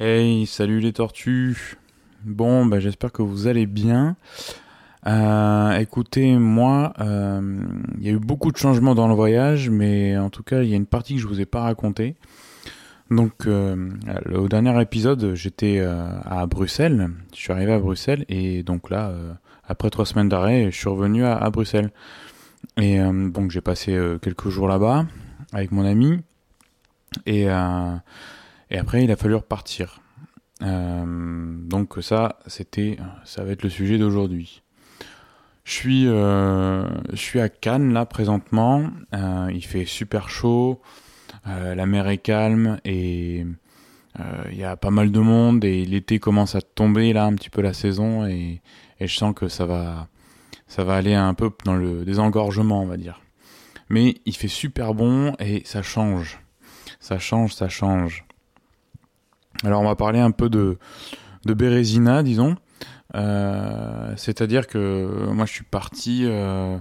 Hey, salut les tortues. Bon, bah, j'espère que vous allez bien. Euh, écoutez, moi, euh, il y a eu beaucoup de changements dans le voyage, mais en tout cas, il y a une partie que je vous ai pas racontée. Donc, euh, au dernier épisode, j'étais à Bruxelles. Je suis arrivé à Bruxelles et donc là, après trois semaines d'arrêt, je suis revenu à, Bruxelles. Et donc, j'ai passé quelques jours là-bas avec mon ami. Et, et après, il a fallu repartir. donc ça, c'était, ça va être le sujet d'aujourd'hui. Je suis, euh, je suis à Cannes là présentement. Euh, il fait super chaud. Euh, la mer est calme et il y a pas mal de monde et l'été commence à tomber là un petit peu la saison et, et, je sens que ça va, ça va aller un peu dans le désengorgement on va dire. Mais il fait super bon et ça change, ça change, ça change. Alors on va parler un peu de de Bérésina disons. Euh, c'est-à-dire que moi je suis parti, euh,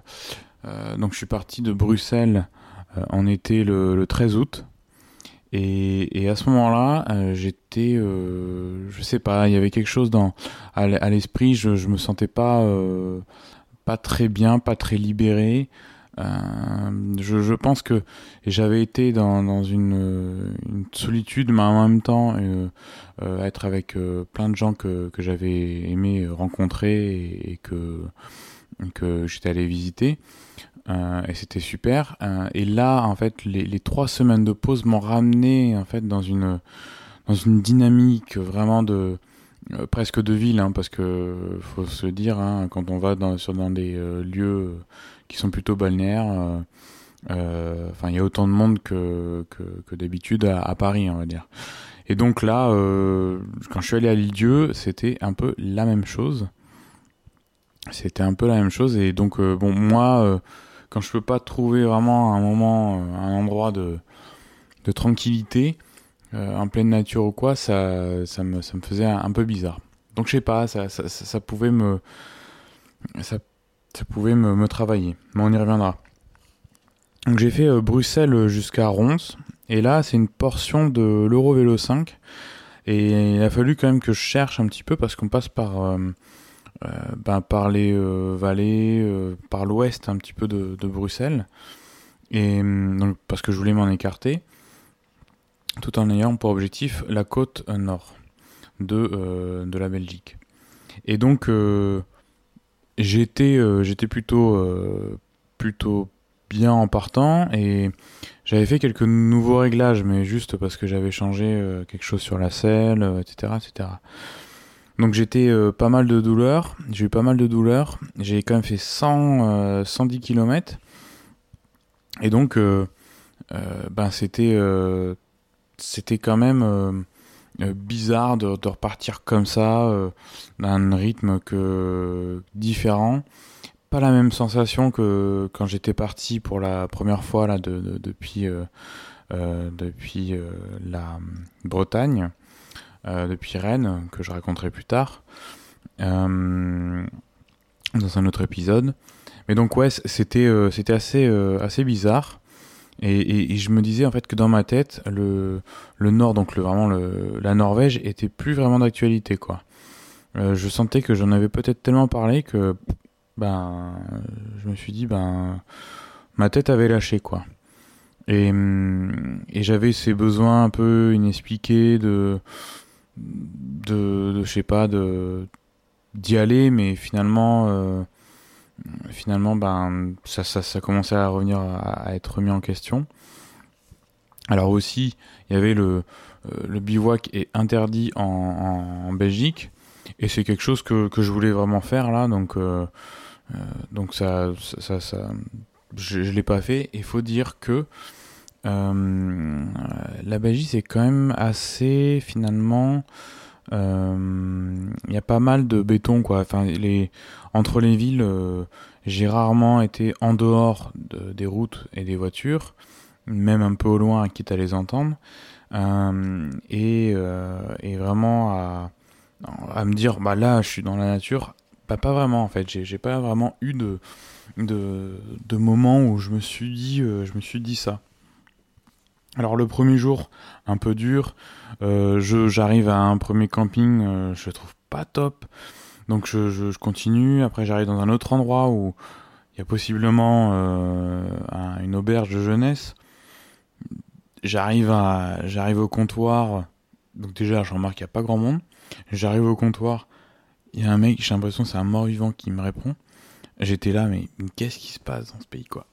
euh, donc je suis parti de Bruxelles en été le, 13 août. Et, à ce moment-là, j'étais, je sais pas, il y avait quelque chose dans à l'esprit. Je, je me sentais pas pas très bien, pas très libéré. Euh, je, je, pense que j'avais été dans, dans une, une, solitude, mais en même temps euh, euh être avec euh, plein de gens que, que j'avais aimé rencontrer et, que, que j'étais allé visiter. et c'était super. et là, en fait, les, les trois semaines de pause m'ont ramené en fait dans une dans une dynamique vraiment de presque de ville, hein, parce que faut se dire, hein, quand on va dans, sur, dans des lieux qui sont plutôt balnéaires. Euh, euh, enfin, il y a autant de monde que, que, d'habitude à, Paris, on va dire. Et donc là, euh, quand je suis allé à l'île-dieu, c'était un peu la même chose. C'était un peu la même chose. Et donc, bon, moi, quand je peux pas trouver vraiment un moment, un endroit de, de tranquillité, en pleine nature ou quoi, ça, ça, me, ça me faisait un, peu bizarre. Donc, je sais pas, ça, ça, ça, pouvait me. Ça ça pouvait me, travailler. Mais on y reviendra. Donc j'ai fait euh, Bruxelles jusqu'à Rons. Et là, c'est une portion de l'Eurovélo 5. Et il a fallu quand même que je cherche un petit peu parce qu'on passe par, euh, euh, ben, par les vallées, par l'ouest un petit peu de, Bruxelles. Et donc, parce que je voulais m'en écarter. Tout en ayant pour objectif la côte nord de, de la Belgique. Et donc, j'étais euh, j'étais plutôt euh, plutôt bien en partant et j'avais fait quelques nouveaux réglages mais juste parce que j'avais changé euh, quelque chose sur la selle etc etc donc j'étais pas mal de douleurs. J'ai eu pas mal de douleurs. J'ai quand même fait 100 110 km et donc ben c'était c'était quand même euh, bizarre de, repartir comme ça, euh, d'un rythme que différent. Pas la même sensation que quand j'étais parti pour la première fois là de, depuis euh, depuis la Bretagne, depuis Rennes que je raconterai plus tard dans un autre épisode. Mais donc ouais, c'était c'était assez assez bizarre. Et, je me disais en fait que dans ma tête, le, le Nord, donc le, vraiment le, la Norvège, était plus vraiment d'actualité quoi. Euh, je sentais que j'en avais peut-être tellement parlé que ben je me suis dit ben ma tête avait lâché quoi. Et, et j'avais ces besoins un peu inexpliqués de de, de je sais pas de d'y aller, mais finalement euh, finalement, ben, ça, ça, ça commençait à revenir à, être remis en question. Alors aussi, il y avait le, euh, le bivouac est interdit en, Belgique, et c'est quelque chose que, que, je voulais vraiment faire là, donc, euh, euh donc ça, ça, ça, je, je l'ai pas fait. Il faut dire que la Belgique c'est quand même assez finalement il euh, y a pas mal de béton quoi. Enfin, entre les villes, euh, j'ai rarement été en dehors de, des routes et des voitures, même un peu au loin, quitte à les entendre, euh, et, vraiment à, me dire bah là je suis dans la nature. Bah, pas vraiment en fait. J'ai pas vraiment eu de moments où je me suis dit je me suis dit ça. Alors le premier jour, un peu dur. Euh, je j'arrive à un premier camping, euh, je le trouve pas top. Donc je, je, continue. Après j'arrive dans un autre endroit où il y a possiblement euh, un- une auberge de jeunesse. J'arrive à j'arrive au comptoir. Donc déjà je remarque qu'il n'y a pas grand monde. J'arrive au comptoir. Il y a un mec, j'ai l'impression que c'est un mort-vivant qui me répond. J'étais là, mais qu'est-ce qui se passe dans ce pays, quoi?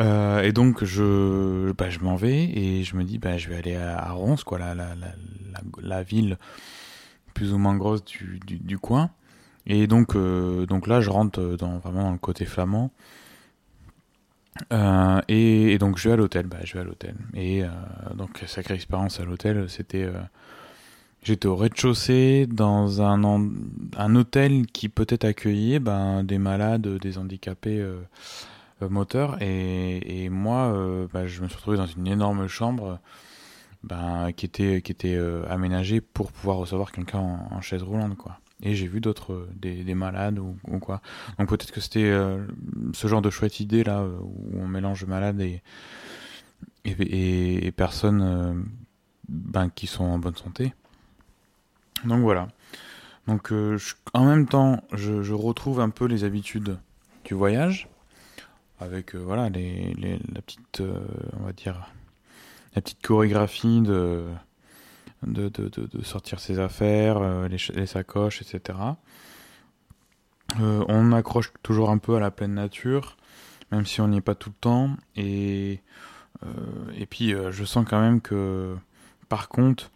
Euh, Et donc, je, bah, je m'en vais et je me dis, bah, je vais aller à, à Ronce, quoi, la, la, la, la, ville plus ou moins grosse du, du, du coin. Et donc, euh, donc là, je rentre dans, vraiment dans le côté flamand. Euh, et, et donc, je vais à l'hôtel. Bah, je vais à l'hôtel. Et euh, donc, sacrée expérience à l'hôtel. C'était. euh, J'étais au rez-de-chaussée dans un, un hôtel qui peut-être accueillait ben, des malades, des handicapés euh, moteurs. Et, moi, euh, bah, je me suis retrouvé dans une énorme chambre ben, qui était, qui était euh, aménagée pour pouvoir recevoir quelqu'un en, chaise roulante. Quoi. Et j'ai vu d'autres, des, des malades ou, quoi. Donc peut-être que c'était ce genre de chouette idée là, où on mélange malades et, et, personnes ben, qui sont en bonne santé. Donc voilà. Donc en même temps, je retrouve un peu les habitudes du voyage, avec euh, voilà les, la petite, euh, on va dire, la petite chorégraphie de sortir ses affaires, euh, les, ch- les sacoches, etc. On accroche toujours un peu à la pleine nature, même si on n'y est pas tout le temps. Et et puis je sens quand même que, par contre,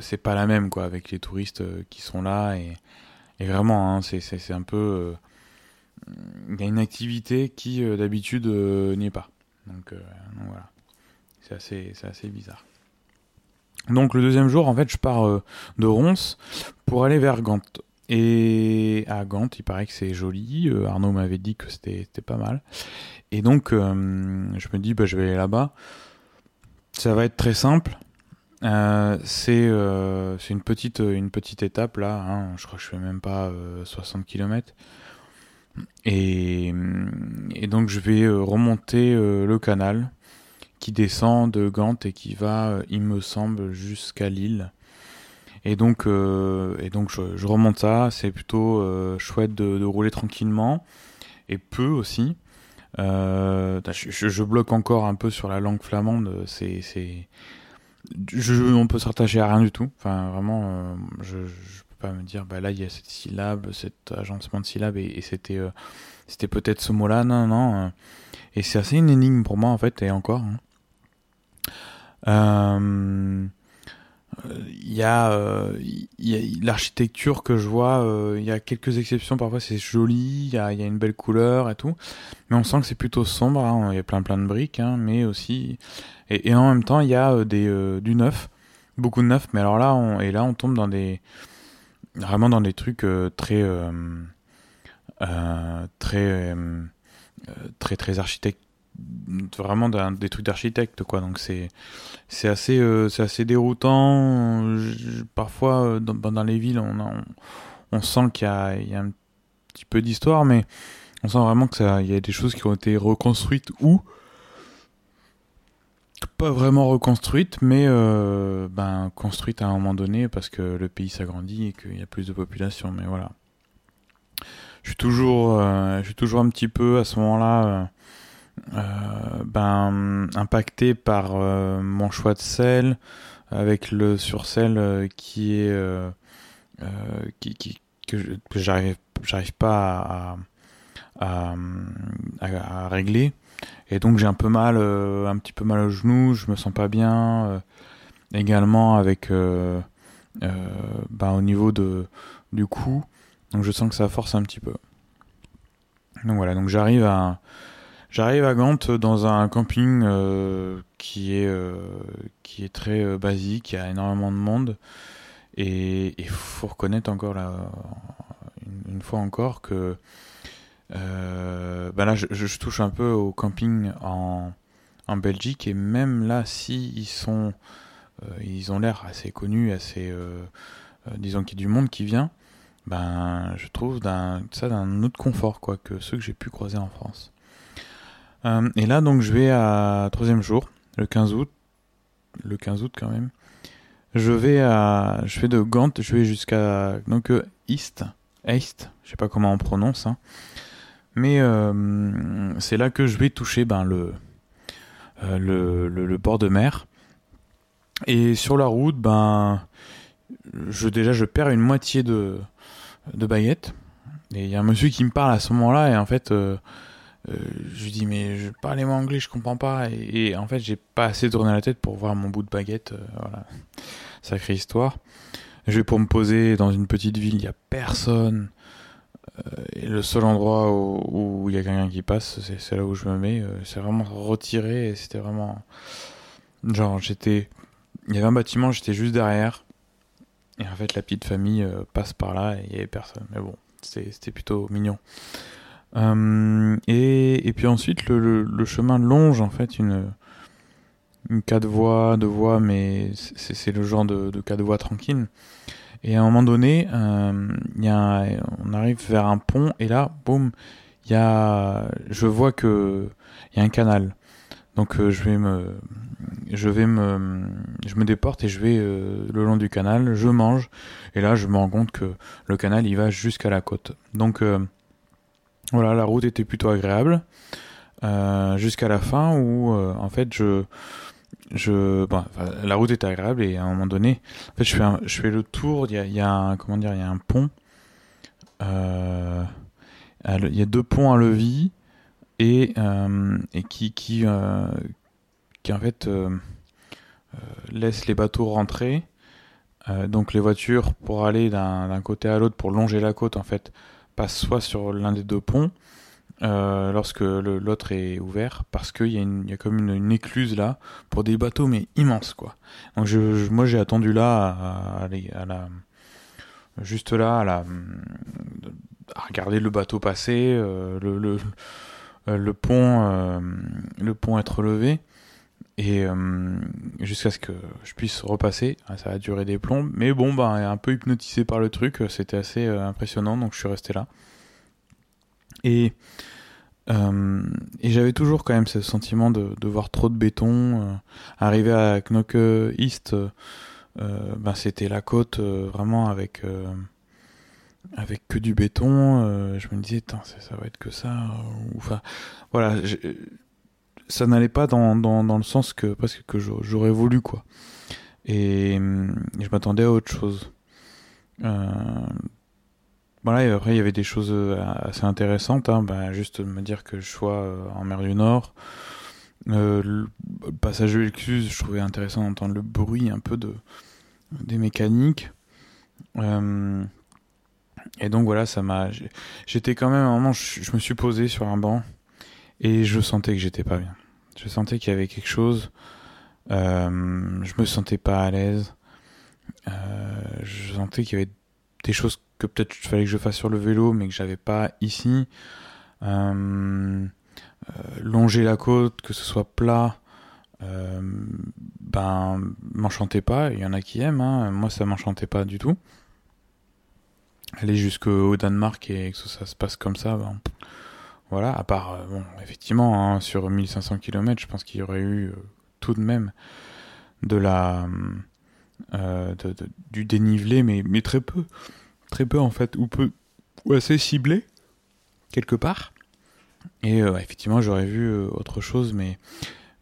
c'est pas la même quoi avec les touristes qui sont là et, vraiment hein, c'est un peu il y a une activité qui euh, d'habitude euh, n'y est pas. Donc, euh, voilà. C'est assez assez bizarre. Donc le deuxième jour en fait je pars de Ronce pour aller vers Gand. Et à Gand il paraît que c'est joli. Arnaud m'avait dit que c'était pas mal. Et donc je me dis bah je vais aller là-bas. Ça va être très simple. Euh, c'est une petite une petite étape là hein. je crois que je fais même pas euh, 60 km et, et donc je vais euh, remonter euh, le canal qui descend de Gand et qui va euh, il me semble jusqu'à Lille. Et donc euh, et donc je, remonte ça. C'est plutôt euh, chouette de, rouler tranquillement et peu aussi. Euh, je, bloque encore un peu sur la langue flamande. C'est on peut se rattacher à rien du tout. Enfin, vraiment, euh, je, pas me dire, bah là, il y a cette syllabe, cet agencement de syllabes, et, c'était, euh, c'était peut-être ce mot-là. Non, non. euh, et c'est assez une énigme pour moi, en fait, et encore. hein. Euh, Il y a, y a l'architecture que je vois. Il y a quelques exceptions. Parfois, c'est joli. Il y a, y a une belle couleur et tout. Mais on sent que c'est plutôt sombre. hein, Il y a plein, plein de briques, hein, mais aussi et, en même temps, il y a des, du neuf, beaucoup de neuf, mais alors là, et là, on tombe dans des, vraiment dans des trucs euh, très, euh, euh, très, euh, très, très architecte, vraiment des trucs d'architecte, quoi. Donc c'est, c'est assez, euh, c'est assez déroutant. Parfois, dans, les villes, on, sent qu'il y a, il y a un petit peu d'histoire, mais on sent vraiment que ça, il y a des choses qui ont été reconstruites ou pas vraiment reconstruite, mais euh, ben, construite à un moment donné parce que le pays s'agrandit et qu'il y a plus de population. Mais voilà. Je suis toujours, euh, je suis toujours un petit peu à ce moment-là euh, ben, impacté par mon choix de sel, avec le sur-sel qui est. que j'arrive pas à régler. Et donc j'ai un peu mal, euh, un petit peu mal au genou, je me sens pas bien. euh, également avec, euh, bah, au niveau de, du cou, donc je sens que ça force un petit peu. Donc voilà, donc j'arrive à, j'arrive à dans un camping qui est, qui est très basique, il y a énormément de monde, et il faut reconnaître encore une fois encore que euh, bah là, je, touche un peu au camping en, en Belgique et même là, si ils sont, euh, ils ont l'air assez connus, assez, euh, disons qu'il y a du monde qui vient, ben, je trouve ça d'un autre confort quoi que ceux que j'ai pu croiser en France. Et là, donc, je vais à troisième jour. le 15 août, le 15 août quand même, je vais à, je fais de Gand, je vais jusqu'à donc East, East, je sais pas comment on prononce, hein. Mais euh, c'est là que je vais toucher ben le, euh, le, le, bord de mer. Et sur la route, ben, je déjà je perds une moitié de de baguette. Et il y a un monsieur qui me parle à ce moment-là et en fait euh, je lui dis mais je parle anglais, je comprends pas et, en fait j'ai pas assez tourné la tête pour voir mon bout de baguette, voilà, sacrée histoire. Je vais pour me poser dans une petite ville, il y a personne. Euh, et le seul endroit où il y a quelqu'un qui passe, c'est là où je me mets. c'est vraiment retiré et c'était vraiment genre j'étais, il y avait un bâtiment, j'étais juste derrière. Et en fait la petite famille passe par là et il y avait personne. Mais bon, c'était plutôt mignon. Euh, et, et, puis ensuite, le, chemin longe en fait une, une quatre voies, deux voies, mais c'est le genre de, de quatre voies tranquille. Et à un moment donné, euh, on arrive vers un pont et là, boum, y a, je vois que il y a un canal. Donc euh, je vais me, je vais me, je me déporte et je vais euh, le long du canal, je mange et là je me rends compte que le canal il va jusqu'à la côte. Donc voilà, la route était plutôt agréable jusqu'à la fin où en fait je je bon, la route était agréable et à un moment donné je fais le tour il y a, un, pont euh, il y a deux ponts à levis et et qui qui qui en fait laisse les bateaux rentrer. Donc les voitures pour aller d'un côté à l'autre pour longer la côte en fait passe soit sur l'un des deux ponts euh, lorsque l'autre est ouvert parce qu'il y, a comme une, écluse là pour des bateaux mais immenses quoi. Donc je, moi j'ai attendu là à, à, la juste là à la à regarder le bateau passer, euh, le, le, pont euh, le pont être levé et euh, jusqu'à ce que je puisse repasser ah, ça a duré des plombs mais bon bah un peu hypnotisé par le truc c'était assez euh, impressionnant donc je suis resté là et euh, et j'avais toujours quand même ce sentiment de, de voir trop de béton arriver à Knock East bah, c'était la côte vraiment avec avec que du béton je me disais ça, va être que ça enfin voilà ça n'allait pas dans, dans, dans, le sens que parce que j'aurais voulu quoi. Et, je m'attendais à autre chose. Euh, voilà, et après il y avait des choses euh, assez intéressantes, hein, bah, juste me dire que je sois euh, en mer du Nord. Euh, le passage de l'excuse, je trouvais intéressant d'entendre le bruit un peu de des mécaniques. Euh, et donc voilà, ça m'a. J'étais quand même à un moment, je, je, me suis posé sur un banc et je sentais que j'étais pas bien. Je sentais qu'il y avait quelque chose. Euh, je me sentais pas à l'aise. Euh, je sentais qu'il y avait des choses que peut-être fallait que je fasse sur le vélo, mais que j'avais pas ici. Euh, euh longer la côte, que ce soit plat, euh, ben m'enchantait pas. Il y en a qui aiment, hein. moi ça m'enchantait pas du tout. Aller jusqu'au Danemark et que ça se passe comme ça, ben, voilà, à part, bon, effectivement, hein, sur 1500 km, je pense qu'il y aurait eu tout de même de la, euh, de, du dénivelé, mais, mais très peu, très peu en fait, ou peu, assez ciblé quelque part. Et effectivement, j'aurais vu autre chose, mais,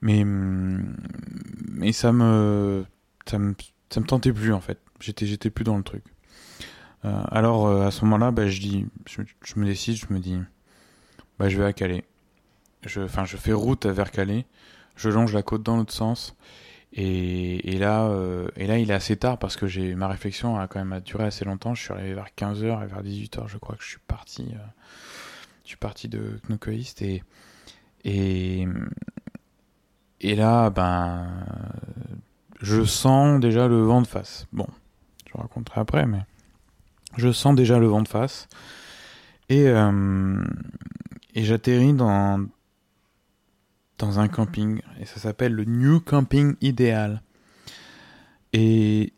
mais, mais ça me, ça me, ça me tentait plus en fait. J'étais, j'étais plus dans le truc. alors à ce moment-là, bah, je dis, je, me décide, je me dis bah, je vais à Calais. Enfin, je fais route vers Calais. Je longe la côte dans l'autre sens. Et, là, euh, et là, il est assez tard parce que j'ai ma réflexion a quand même duré assez longtemps. Je suis arrivé vers 15h et vers 18h, je crois que je suis parti. Euh, je suis parti de Knokoist et et et là, ben, je sens déjà le vent de face. Bon, je raconterai après, mais je sens déjà le vent de face. Et, euh, et j'atterris dans dans un camping et ça s'appelle le New Camping Idéal. Et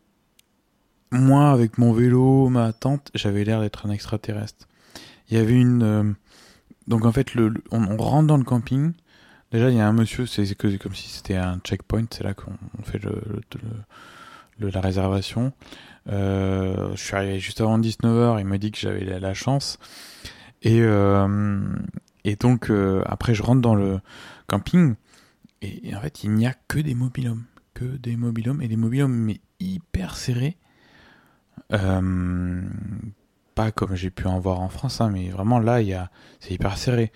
moi, avec mon vélo, ma tente, j'avais l'air d'être un extraterrestre. Il y avait une. Euh, donc en fait, le, on, rentre dans le camping. déjà il y a un monsieur, c'est comme si c'était un checkpoint, c'est là qu'on fait le, le, la réservation. Euh, je suis arrivé juste avant 19h, il m'a dit que j'avais la, chance. Et, euh, donc après je rentre dans le camping et, en fait il n'y a que des mobilhomes, que des mobilhomes et des mobilhomes mais hyper serrés. Euh, pas comme j'ai pu en voir en France, hein, mais vraiment là, il c'est hyper serré.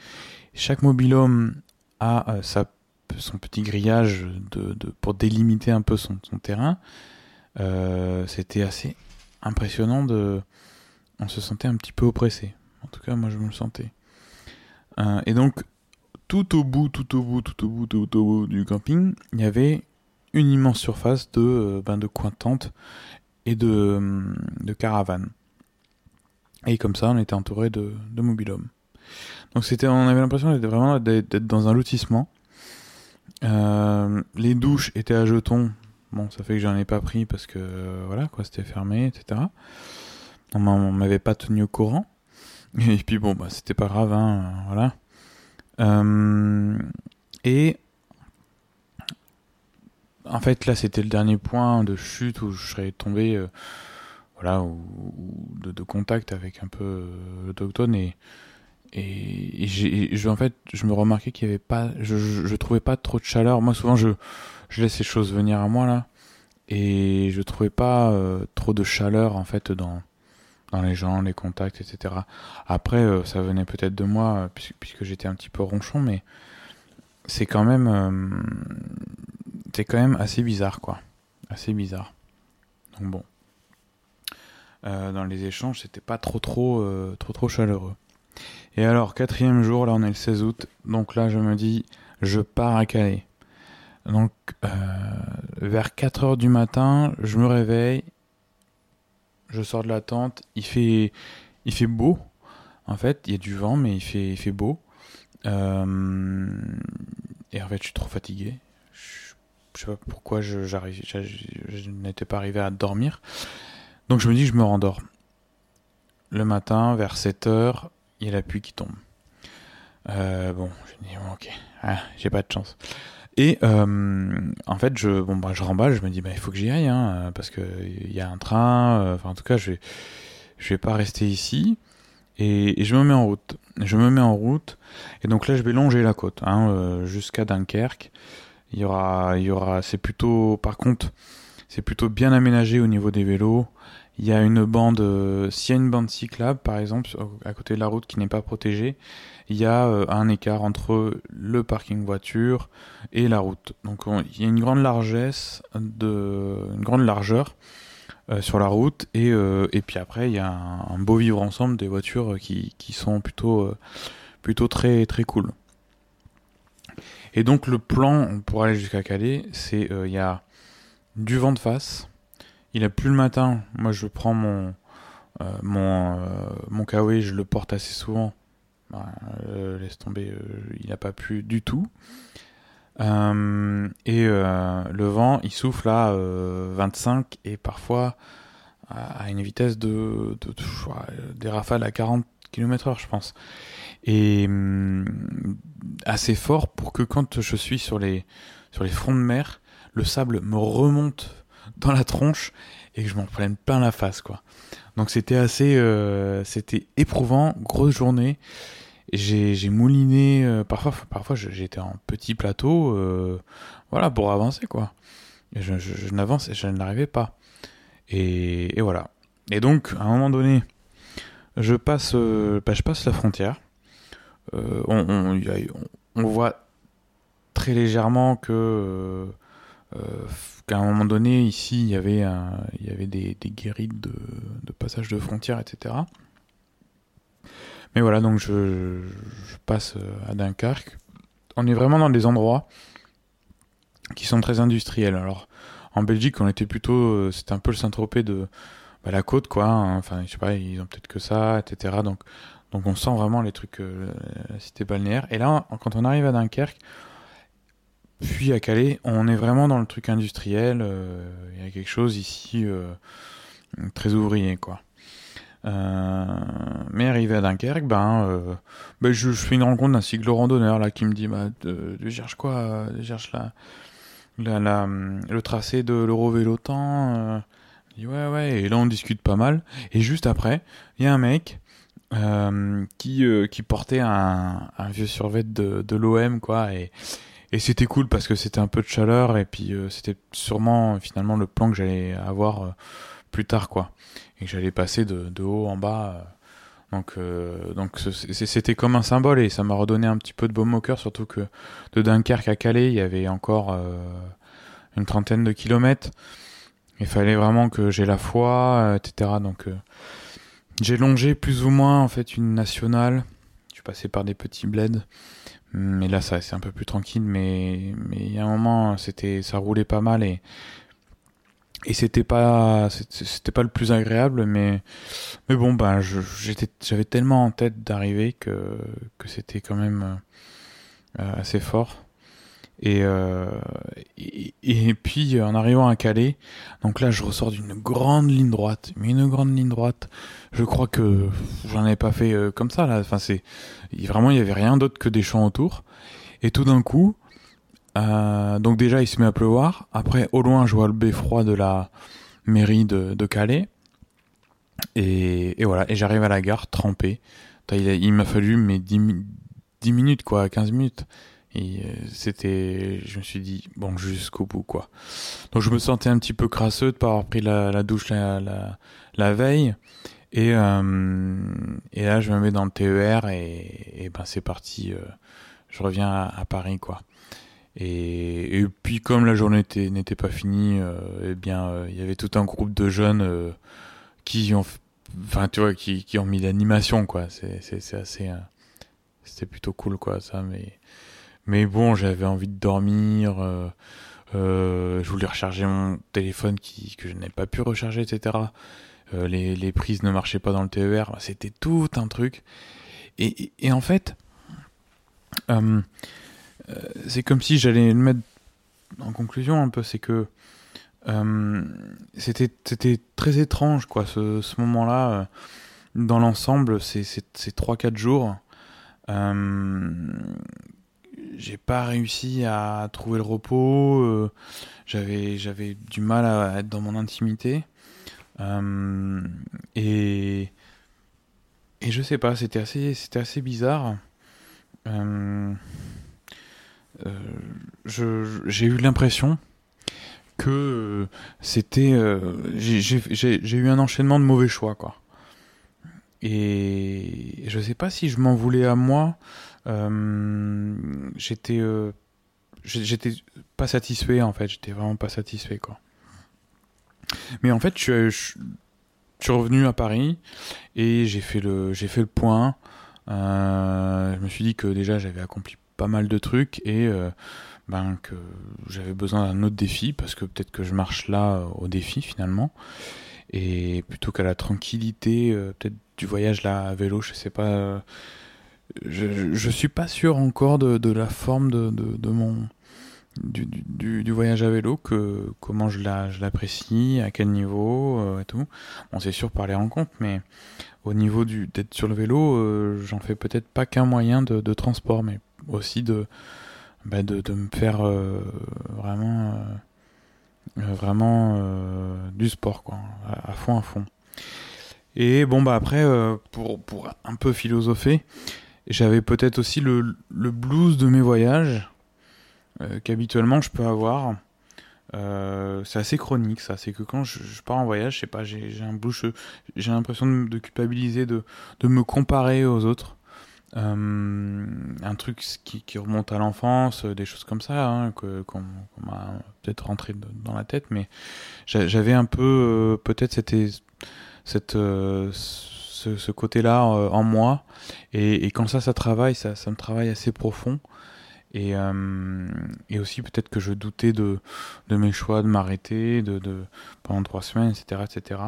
Chaque mobilhome a euh, sa, son petit grillage de, pour délimiter un peu son, son terrain. Euh, c'était assez impressionnant de, on se sentait un petit peu oppressé. En tout cas, moi, je me le sentais. Et donc, tout au bout, tout au bout, tout au bout, tout au bout du camping, il y avait une immense surface de, euh, ben, de coins de tente et de, de caravanes. Et comme ça, on était entouré de, de mobilhomes. Donc c'était, on avait l'impression d'être vraiment d'être dans un lotissement. Euh, les douches étaient à jetons. Bon, ça fait que j'en ai pas pris parce que voilà quoi, c'était fermé, etc. On m'avait pas tenu au courant. Et puis bon, bah c'était pas grave, hein, voilà. Euh, et en fait là, c'était le dernier point de chute où je serais tombé. Euh, voilà, ou, de, contact avec un peu euh, l'autochtone et et, j'ai, je, en fait, je me remarquais qu'il y avait pas, je, je, trouvais pas trop de chaleur. Moi, souvent, je, je laisse ces choses venir à moi là, et je trouvais pas trop de chaleur en fait dans dans les gens, les contacts, etc. Après, euh, ça venait peut-être de moi puisque, puisque j'étais un petit peu ronchon, mais c'est quand même, c'est quand même assez bizarre, quoi, assez bizarre. Donc bon. Euh, dans les échanges, c'était pas trop trop euh, trop trop chaleureux. Et alors quatrième jour, là on est le 16 août, donc là je me dis je pars à Calais. Donc euh, vers 4 heures du matin, je me réveille, je sors de la tente, il fait beau. En fait, il y a du vent, mais il fait beau. et en fait, je suis trop fatigué. Je, je sais pas pourquoi je, n'étais pas arrivé à dormir. Donc je me dis je me rendors. Le matin, vers 7 heures, il y a la pluie qui tombe. Euh, bon, je dis ok, ah, j'ai pas de chance. Et euh, en fait, je, bon, bah, je remballe, je me dis bah, il faut que j'y aille, hein, parce que il y a un train. Euh, enfin, en tout cas, je vais, vais pas rester ici. Et, je me mets en route. Et donc là, je vais longer la côte hein, jusqu'à Dunkerque. Y aura, c'est plutôt, par contre, c'est plutôt bien aménagé au niveau des vélos. Il y a une bande, euh, s'il y a une bande cyclable par exemple à côté de la route qui n'est pas protégée, il y a euh, un écart entre le parking voiture et la route. Donc il y a une grande largesse une grande largeur euh, sur la route et, et puis après il y a un, beau vivre ensemble des voitures qui, qui sont plutôt plutôt très très cool. Et donc le plan pour aller jusqu'à Calais, c'est il y a du vent de face. Il a plu le matin. Moi, je prends mon euh, mon euh, mon kawaii, je le porte assez souvent. Bah, euh, laisse tomber, il n'a pas plu du tout. et le vent, il souffle à 25 et parfois à une vitesse de, de, des rafales à 40 km/h, je pense. Et hum, assez fort pour que quand je suis sur les sur les fronts de mer, le sable me remonte dans la tronche et que je m'en prenne plein la face quoi. Donc c'était assez euh, c'était éprouvant, grosse journée. J'ai mouliné euh, parfois parfois j'étais en petit plateau euh, voilà pour avancer quoi. je, je, je n'avance je n'arrivais pas. Et, voilà. Et donc à un moment donné, je passe bah, je passe la frontière. on, voit très légèrement que qu'à un moment donné, ici, il y avait, des, des de, passage de frontières, etc. Mais voilà, donc je, passe à Dunkerque. On est vraiment dans des endroits qui sont très industriels. Alors, en Belgique, on était plutôt, euh, c'était un peu le Saint-Tropez de bah, la côte, quoi. Hein. Enfin, je sais pas, ils ont peut-être que ça, etc. Donc, donc on sent vraiment les trucs, euh, la cité balnéaire. Et là, quand on arrive à Dunkerque, puis à Calais, on est vraiment dans le truc industriel. Euh, il y a quelque chose ici euh, très ouvrier, quoi. mais arrivé à Dunkerque, ben, ben je, fais une rencontre d'un cyclo-randonneur là qui me dit bah, tu cherches quoi Tu cherches la, la, la, le tracé de l'Eurovélo-Temps dit ouais ouais et là on discute pas mal et juste après il y a un mec euh, qui euh, qui portait un, vieux survêt de, l'OM quoi et c'était cool parce que c'était un peu de chaleur et puis euh, c'était sûrement finalement le plan que j'allais avoir plus tard quoi et que j'allais passer de, de haut en bas donc donc c'était comme un symbole et ça m'a redonné un petit peu de baume au cœur surtout que de Dunkerque à Calais il y avait encore une trentaine de kilomètres il fallait vraiment que j'ai la foi, euh, etc. Donc euh, j'ai longé plus ou moins en fait une nationale. Je suis passé par des petits bleds. Mais là, ça c'est un peu plus tranquille. Mais mais il y a un moment, c'était ça roulait pas mal et et c'était pas c'était pas le plus agréable. Mais mais bon, ben j'étais j'avais tellement en tête d'arriver que que c'était quand même euh, assez fort. Et, euh, et, puis en arrivant à Calais, donc là je ressors d'une grande ligne droite, mais une grande ligne droite. Je crois que j'en avais pas fait euh, comme ça là. Enfin c'est vraiment il y avait rien d'autre que des champs autour. Et tout d'un coup, euh, donc déjà il se met à pleuvoir. Après au loin je vois le beffroi de la mairie de, Calais. Et, et, voilà, et j'arrive à la gare trempé. Il, il m'a fallu mes 10, 10 minutes quoi, 15 minutes. Et euh, c'était, je me suis dit, bon, jusqu'au bout, quoi. Donc je me sentais un petit peu crasseux de pas avoir pris la, la douche la, la, la, veille. Et, euh, et là, je me mets dans le TER et, et ben c'est parti. Euh, je reviens à, Paris, quoi. Et, et, puis comme la journée n'était pas finie, euh, eh bien, il y avait tout un groupe de jeunes qui ont, enfin, tu vois, qui, qui ont mis l'animation, quoi. C'est, assez, c'était plutôt cool, quoi, ça, mais mais bon, j'avais envie de dormir. Euh, euh, je voulais recharger mon téléphone qui, que je n'avais pas pu recharger, etc. Euh, les, les, prises ne marchaient pas dans le TER. C'était tout un truc. Et, et, en fait, c'est comme si j'allais le mettre en conclusion un peu. C'est que c'était c'était très étrange, quoi, ce, ce moment-là. dans l'ensemble, ces 3-4 jours. J'ai pas réussi à trouver le repos. Euh, j'avais j'avais du mal à être dans mon intimité. Euh, et et je sais pas, c'était assez c'était assez bizarre. Euh, j'ai eu l'impression que c'était j'ai eu un enchaînement de mauvais choix quoi. Et je sais pas si je m'en voulais à moi j'étais euh, j'étais pas satisfait en fait. J'étais vraiment pas satisfait quoi. Mais en fait je, je, suis revenu à Paris et j'ai fait le j'ai fait le point. Euh, je me suis dit que déjà j'avais accompli pas mal de trucs et euh, ben que j'avais besoin d'un autre défi parce que peut-être que je marche là au défi finalement. Et plutôt qu'à la tranquillité peut-être du voyage là à vélo je sais pas je, je suis pas sûr encore de, la forme de, mon du, voyage à vélo, que comment je l'apprécie, à quel niveau euh, et tout. Bon, c'est sûr par les rencontres, mais au niveau d'être sur le vélo, euh, j'en fais peut-être pas qu'un moyen de, transport, mais aussi de bah, de, me faire euh, vraiment vraiment du sport quoi, à, à, fond à fond. Et bon bah après pour pour un peu philosopher j'avais peut-être aussi le, le, blues de mes voyages, euh, qu'habituellement je peux avoir. Euh, c'est assez chronique ça, c'est que quand je, pars en voyage, je sais pas, j'ai un blues, j'ai l'impression de, de, culpabiliser, de, de me comparer aux autres. Euh, un truc qui, qui remonte à l'enfance, des choses comme ça, hein, qu'on m'a peut-être rentré dans la tête, mais j'avais un peu, peut-être cette, euh, ce, côté-là euh, en moi. Et, quand ça, ça travaille, ça, me travaille assez profond. Et, euh, et aussi peut-être que je doutais de, de mes choix, de m'arrêter de, de, pendant trois semaines, etc. etc.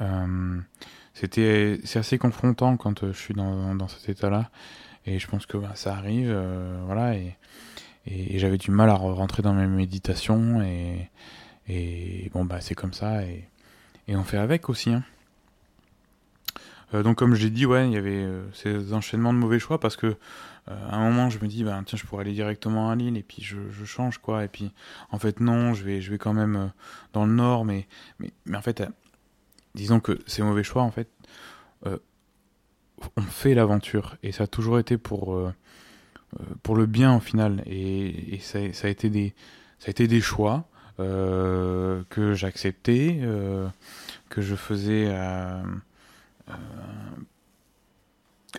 Euh, c'était c'est assez confrontant quand je suis dans, dans cet état-là. Et je pense que bah, ça arrive. Voilà. Et, et, et j'avais du mal à rentrer dans mes méditations. Et, et bon, bah c'est comme ça. Et, et on fait avec aussi. Hein. Donc comme je l'ai dit, ouais, il y avait ces enchaînements de mauvais choix parce que à un moment je me dis bah tiens je pourrais aller directement à Lille et puis je, je, change quoi. Et puis en fait non je vais je vais quand même dans le nord mais mais, mais en fait disons que ces mauvais choix en fait on fait l'aventure et ça a toujours été pour pour le bien au final. Et, et ça, ça, a été des ça a été des choix euh, que j'acceptais, euh, que je faisais euh,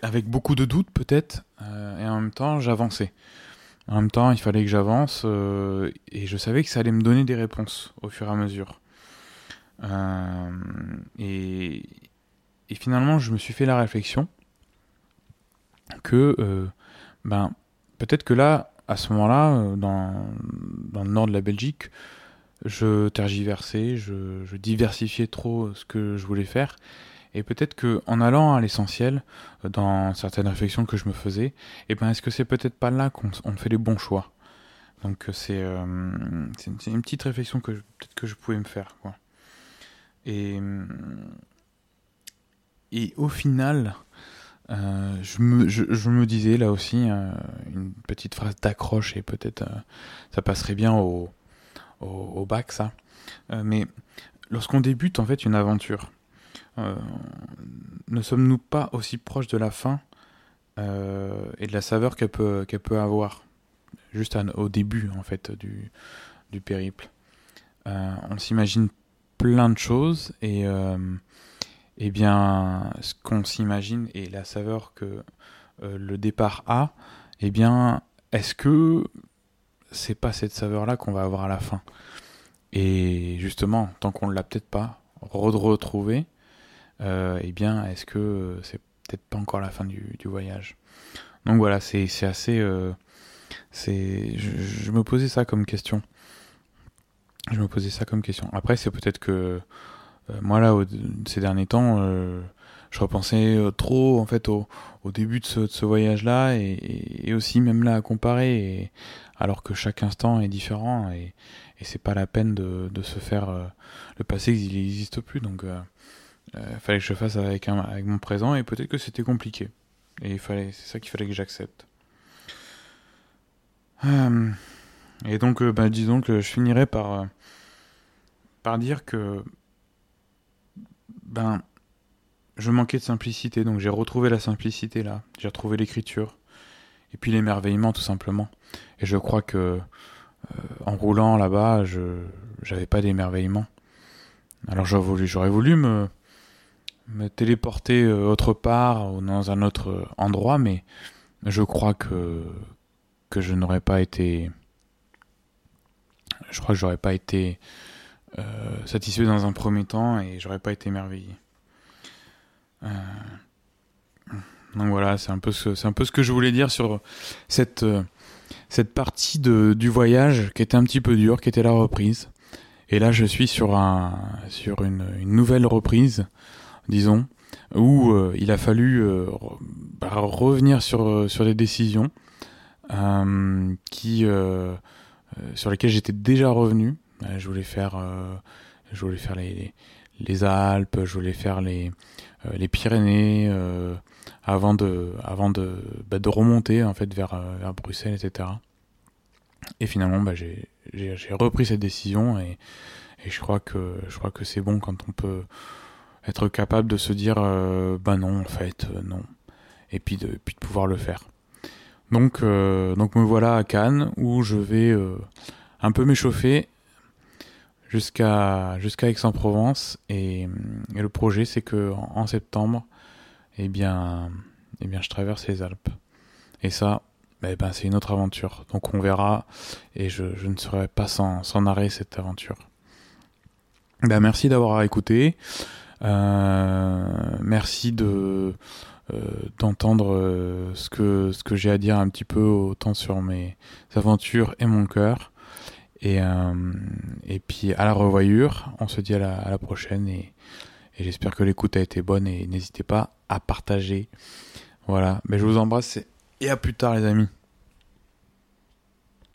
avec beaucoup de doutes peut-être, et en même temps j'avançais. En même temps, il fallait que j'avance et je savais que ça allait me donner des réponses au fur et à mesure. Et, finalement, je me suis fait la réflexion que ben, peut-être que là, à ce moment-là, dans, le nord de la Belgique, je tergiversais, je, diversifiais trop ce que je voulais faire. Et peut-être que en allant à l'essentiel, dans certaines réflexions que je me faisais, eh ben est-ce que c'est peut-être pas là qu'on fait les bons choix? Donc c'est euh, une, une, petite réflexion que peut-être que je pouvais me faire. Et, et au final, euh, je, me, disais là aussi euh, une petite phrase d'accroche et peut-être euh, ça passerait bien au, au, bac, ça. Euh, mais lorsqu'on débute en fait une aventure, euh, ne sommes-nous pas aussi proches de la fin euh, et de la saveur qu'elle peut, qu'elle peut avoir? Juste au début en fait du, du périple On s'imagine plein de choses et eh bien ce qu'on s'imagine et la saveur que le départ a, eh bien est-ce que c'est pas cette saveur-là qu'on va avoir à la fin? Et justement, tant qu'on ne l'a peut-être pas retrouvé, euh, eh bien, est-ce que c'est peut-être pas encore la fin du, voyage? Donc voilà, c'est assez. Euh, c'est je, me posais ça comme question. Je me posais ça comme question. Après, c'est peut-être que euh, moi là, ces derniers temps, je repensais trop en fait au, début de ce, voyage-là et, aussi même là à comparer. Et, alors que chaque instant est différent et, et c'est pas la peine de, de se faire euh, le passé il n'existe plus donc euh, euh, fallait que je fasse avec avec mon présent et peut-être que c'était compliqué et c'est ça qu'il fallait que j'accepte euh, et donc bah, disons que je finirai par par dire que ben je manquais de simplicité donc j'ai retrouvé la simplicité là j'ai retrouvé l'écriture et puis l'émerveillement tout simplement. Et je crois que euh, en roulant là-bas, je j'avais pas d'émerveillement. Alors j'aurais voulu, j'aurais voulu me me téléporter euh, autre part ou dans un autre endroit, mais je crois que que je n'aurais pas été, je crois que j'aurais pas été euh, satisfait dans un premier temps et j'aurais pas été émerveillé. Euh, donc voilà, c'est un peu ce, c'est un peu ce que je voulais dire sur cette euh, cette partie de, du voyage qui était un petit peu dure, qui était la reprise. Et là, je suis sur un sur une nouvelle reprise, disons, où euh, il a fallu euh, bah, revenir sur sur des décisions qui sur lesquelles j'étais déjà revenu. Je voulais faire je voulais faire les, les Alpes, je voulais faire les les Pyrénées avant de, avant de, bah, de remonter en fait vers, euh, vers Bruxelles, etc. Et finalement, bah, j'ai repris cette décision et, et je crois que je crois que c'est bon quand on peut être capable de se dire euh, bah non en fait euh, non et puis de puis de pouvoir le faire. Donc euh, donc me voilà à Cannes où je vais euh, un peu m'échauffer jusqu'à jusqu'à Aix-en-Provence et, le projet c'est que en, septembre eh bien, eh bien, je traverse les Alpes. Et ça, eh ben, c'est une autre aventure. Donc on verra, et je, je ne serai pas sans, sans arrêt cette aventure. Ben, merci d'avoir écouté. Euh, merci de euh, d'entendre euh, ce que ce que j'ai à dire un petit peu autant sur mes aventures et mon cœur. Et, et puis à la revoyure, on se dit à la, prochaine et, et j'espère que l'écoute a été bonne et n'hésitez pas à partager. Voilà, mais je vous embrasse et à plus tard les amis.